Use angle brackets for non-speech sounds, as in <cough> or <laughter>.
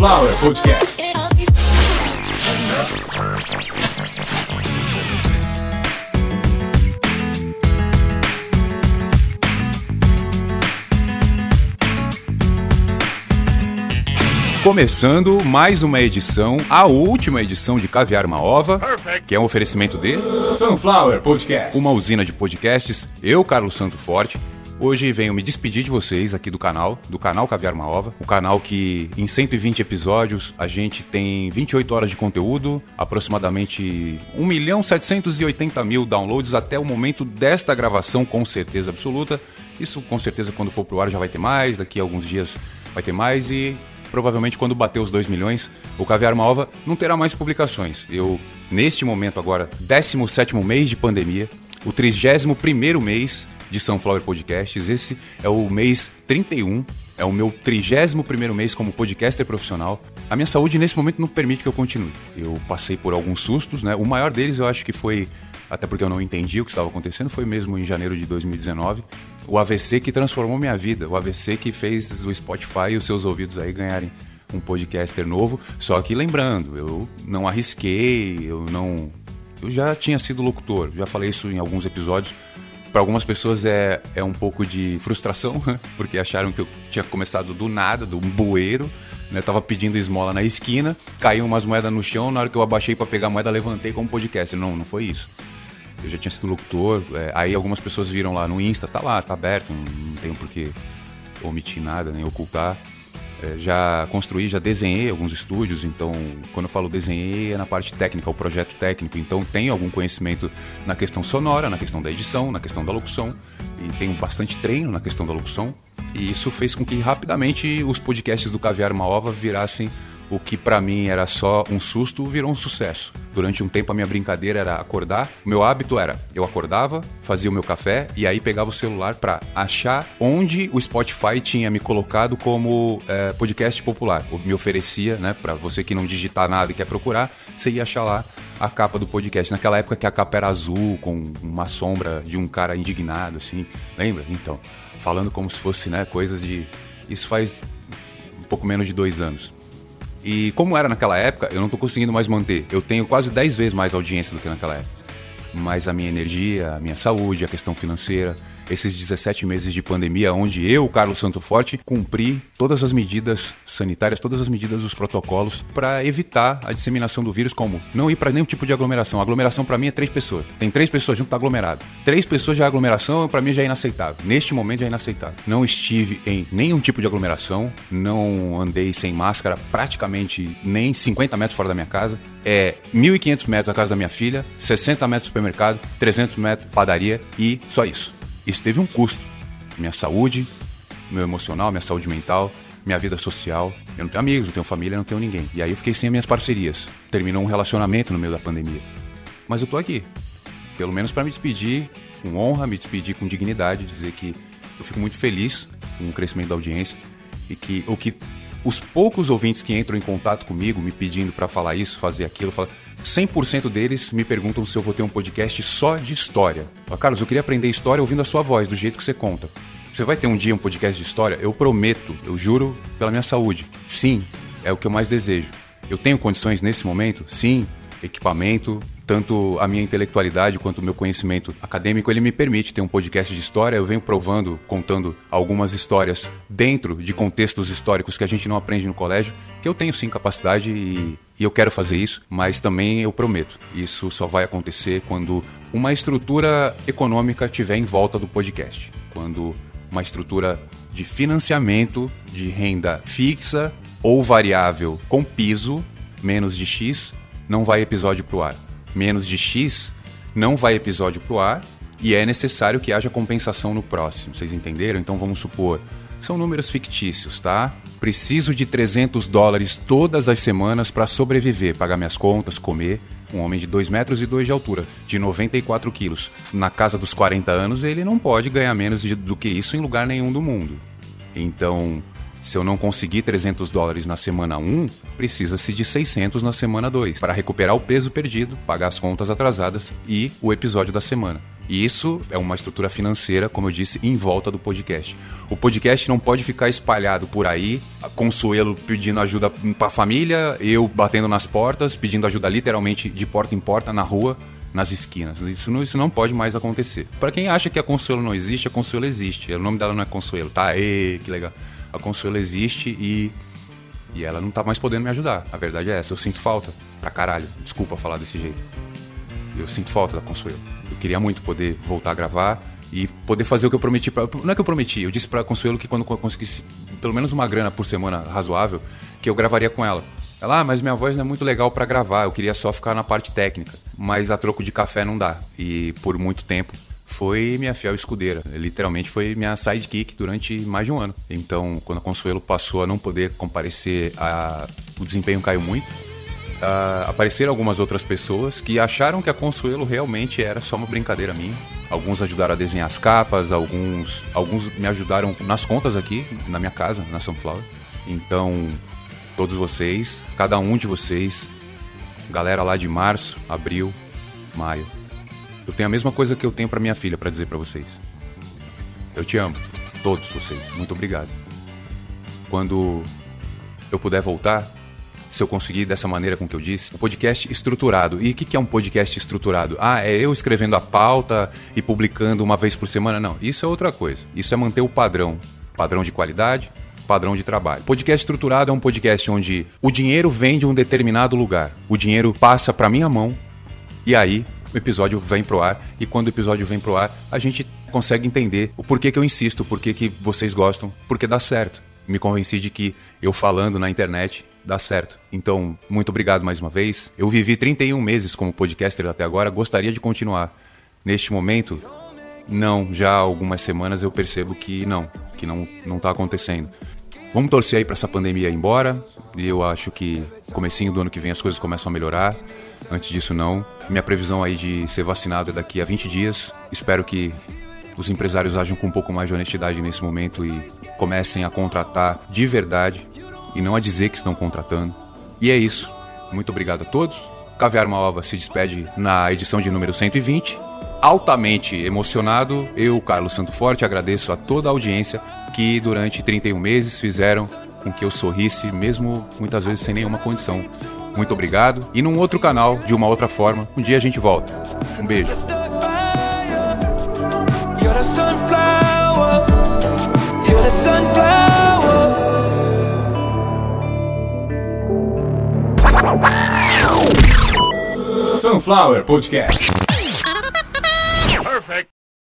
Sunflower Podcast. Começando mais uma edição, a última edição de Caviar uma Ova, que é um oferecimento de Sunflower Podcast, uma usina de podcasts. Eu, Carlos Santo Forte, Hoje venho me despedir de vocês aqui do canal, do canal Caviar uma Ova, o canal que em 120 episódios a gente tem 28 horas de conteúdo, aproximadamente 1 milhão 780 mil downloads até o momento desta gravação, com certeza absoluta. Isso com certeza quando for pro ar já vai ter mais, daqui a alguns dias vai ter mais e provavelmente quando bater os 2 milhões, o Caviar uma Ova não terá mais publicações. Eu, neste momento agora, 17 mês de pandemia, o 31 mês de Sunflower Podcasts. Esse é o mês 31, é o meu 31 mês como podcaster profissional. A minha saúde nesse momento não permite que eu continue. Eu passei por alguns sustos, né? O maior deles eu acho que foi, até porque eu não entendi o que estava acontecendo, foi mesmo em janeiro de 2019. O AVC que transformou minha vida, o AVC que fez o Spotify e os seus ouvidos aí ganharem um podcaster novo. Só que lembrando, eu não arrisquei, eu não. Eu já tinha sido locutor, já falei isso em alguns episódios para algumas pessoas é, é um pouco de frustração, <laughs> porque acharam que eu tinha começado do nada, do bueiro. Né? Eu tava pedindo esmola na esquina, caiu umas moedas no chão, na hora que eu abaixei para pegar a moeda, levantei como podcast. Não, não foi isso. Eu já tinha sido locutor, é, aí algumas pessoas viram lá no Insta, tá lá, tá aberto, não, não tenho por que omitir nada, nem ocultar. É, já construí, já desenhei alguns estúdios, então quando eu falo desenhei é na parte técnica, o projeto técnico, então tenho algum conhecimento na questão sonora, na questão da edição, na questão da locução. E tenho bastante treino na questão da locução. E isso fez com que rapidamente os podcasts do Caviar Maova virassem o que para mim era só um susto virou um sucesso. Durante um tempo a minha brincadeira era acordar. O meu hábito era, eu acordava, fazia o meu café e aí pegava o celular para achar onde o Spotify tinha me colocado como é, podcast popular. Me oferecia, né, para você que não digitar nada e quer procurar, você ia achar lá a capa do podcast. Naquela época que a capa era azul, com uma sombra de um cara indignado, assim. Lembra? Então, falando como se fosse, né, coisas de. Isso faz um pouco menos de dois anos. E como era naquela época, eu não estou conseguindo mais manter. Eu tenho quase 10 vezes mais audiência do que naquela época. Mas a minha energia, a minha saúde, a questão financeira, esses 17 meses de pandemia, onde eu, Carlos Santo Forte, cumpri todas as medidas sanitárias, todas as medidas dos protocolos para evitar a disseminação do vírus, como não ir para nenhum tipo de aglomeração. A aglomeração para mim é três pessoas. Tem três pessoas junto, tá aglomerado. Três pessoas já é aglomeração, para mim já é inaceitável. Neste momento já é inaceitável. Não estive em nenhum tipo de aglomeração, não andei sem máscara praticamente nem 50 metros fora da minha casa. É 1.500 metros da casa da minha filha, 60 metros supermercado, 300 metros padaria e só isso. Isso teve um custo. Minha saúde, meu emocional, minha saúde mental, minha vida social. Eu não tenho amigos, não tenho família, não tenho ninguém. E aí eu fiquei sem as minhas parcerias. Terminou um relacionamento no meio da pandemia. Mas eu tô aqui. Pelo menos para me despedir com honra, me despedir com dignidade, dizer que eu fico muito feliz com o crescimento da audiência e que o que os poucos ouvintes que entram em contato comigo me pedindo para falar isso, fazer aquilo, falar 100% deles me perguntam se eu vou ter um podcast só de história. Fala, Carlos, eu queria aprender história ouvindo a sua voz, do jeito que você conta. Você vai ter um dia um podcast de história? Eu prometo, eu juro pela minha saúde. Sim, é o que eu mais desejo. Eu tenho condições nesse momento? Sim. Equipamento, tanto a minha intelectualidade quanto o meu conhecimento acadêmico, ele me permite ter um podcast de história. Eu venho provando, contando algumas histórias dentro de contextos históricos que a gente não aprende no colégio, que eu tenho sim capacidade e, e eu quero fazer isso, mas também eu prometo, isso só vai acontecer quando uma estrutura econômica tiver em volta do podcast. Quando uma estrutura de financiamento de renda fixa ou variável com piso, menos de X, não vai episódio para o ar menos de X, não vai episódio pro ar e é necessário que haja compensação no próximo. Vocês entenderam? Então vamos supor, são números fictícios, tá? Preciso de 300 dólares todas as semanas para sobreviver, pagar minhas contas, comer. Um homem de 2 metros e 2 de altura, de 94 quilos. Na casa dos 40 anos, ele não pode ganhar menos do que isso em lugar nenhum do mundo. Então, se eu não conseguir 300 dólares na semana 1, precisa-se de 600 na semana 2 para recuperar o peso perdido, pagar as contas atrasadas e o episódio da semana. E isso é uma estrutura financeira, como eu disse, em volta do podcast. O podcast não pode ficar espalhado por aí, Consuelo pedindo ajuda para a família, eu batendo nas portas, pedindo ajuda literalmente de porta em porta na rua, nas esquinas. Isso não, isso não pode mais acontecer. Para quem acha que a Consuelo não existe, a Consuelo existe. O nome dela não é Consuelo, tá? Ê, que legal. A Consuelo existe e e ela não tá mais podendo me ajudar. A verdade é essa. Eu sinto falta pra caralho. Desculpa falar desse jeito. Eu sinto falta da Consuelo. Eu queria muito poder voltar a gravar e poder fazer o que eu prometi pra, não é que eu prometi eu disse para Consuelo que quando eu conseguisse pelo menos uma grana por semana razoável que eu gravaria com ela ela ah, mas minha voz não é muito legal para gravar eu queria só ficar na parte técnica mas a troco de café não dá e por muito tempo foi minha fiel escudeira literalmente foi minha sidekick durante mais de um ano então quando a Consuelo passou a não poder comparecer a... o desempenho caiu muito Uh, apareceram algumas outras pessoas que acharam que a Consuelo realmente era só uma brincadeira minha. Alguns ajudaram a desenhar as capas, alguns, alguns me ajudaram nas contas aqui, na minha casa, na Sunflower. Então, todos vocês, cada um de vocês, galera lá de março, abril, maio, eu tenho a mesma coisa que eu tenho para minha filha para dizer para vocês. Eu te amo, todos vocês. Muito obrigado. Quando eu puder voltar, se eu conseguir dessa maneira com que eu disse. Um podcast estruturado. E o que, que é um podcast estruturado? Ah, é eu escrevendo a pauta e publicando uma vez por semana? Não, isso é outra coisa. Isso é manter o padrão. Padrão de qualidade, padrão de trabalho. Podcast estruturado é um podcast onde o dinheiro vem de um determinado lugar. O dinheiro passa para minha mão e aí o episódio vem pro ar. E quando o episódio vem pro ar, a gente consegue entender o porquê que eu insisto, porquê que vocês gostam, porque dá certo. Me convenci de que eu falando na internet dá certo. Então, muito obrigado mais uma vez. Eu vivi 31 meses como podcaster até agora, gostaria de continuar. Neste momento, não, já há algumas semanas eu percebo que não, que não não está acontecendo. Vamos torcer aí para essa pandemia ir embora. E eu acho que comecinho do ano que vem as coisas começam a melhorar. Antes disso não. Minha previsão aí de ser vacinado é daqui a 20 dias. Espero que os empresários ajam com um pouco mais de honestidade nesse momento e comecem a contratar de verdade e não a dizer que estão contratando. E é isso. Muito obrigado a todos. Caviar uma Ova se despede na edição de número 120. Altamente emocionado, eu, Carlos Santo Forte, agradeço a toda a audiência que durante 31 meses fizeram com que eu sorrisse, mesmo muitas vezes sem nenhuma condição. Muito obrigado. E num outro canal, de uma outra forma, um dia a gente volta. Um beijo. Sunflower Podcast.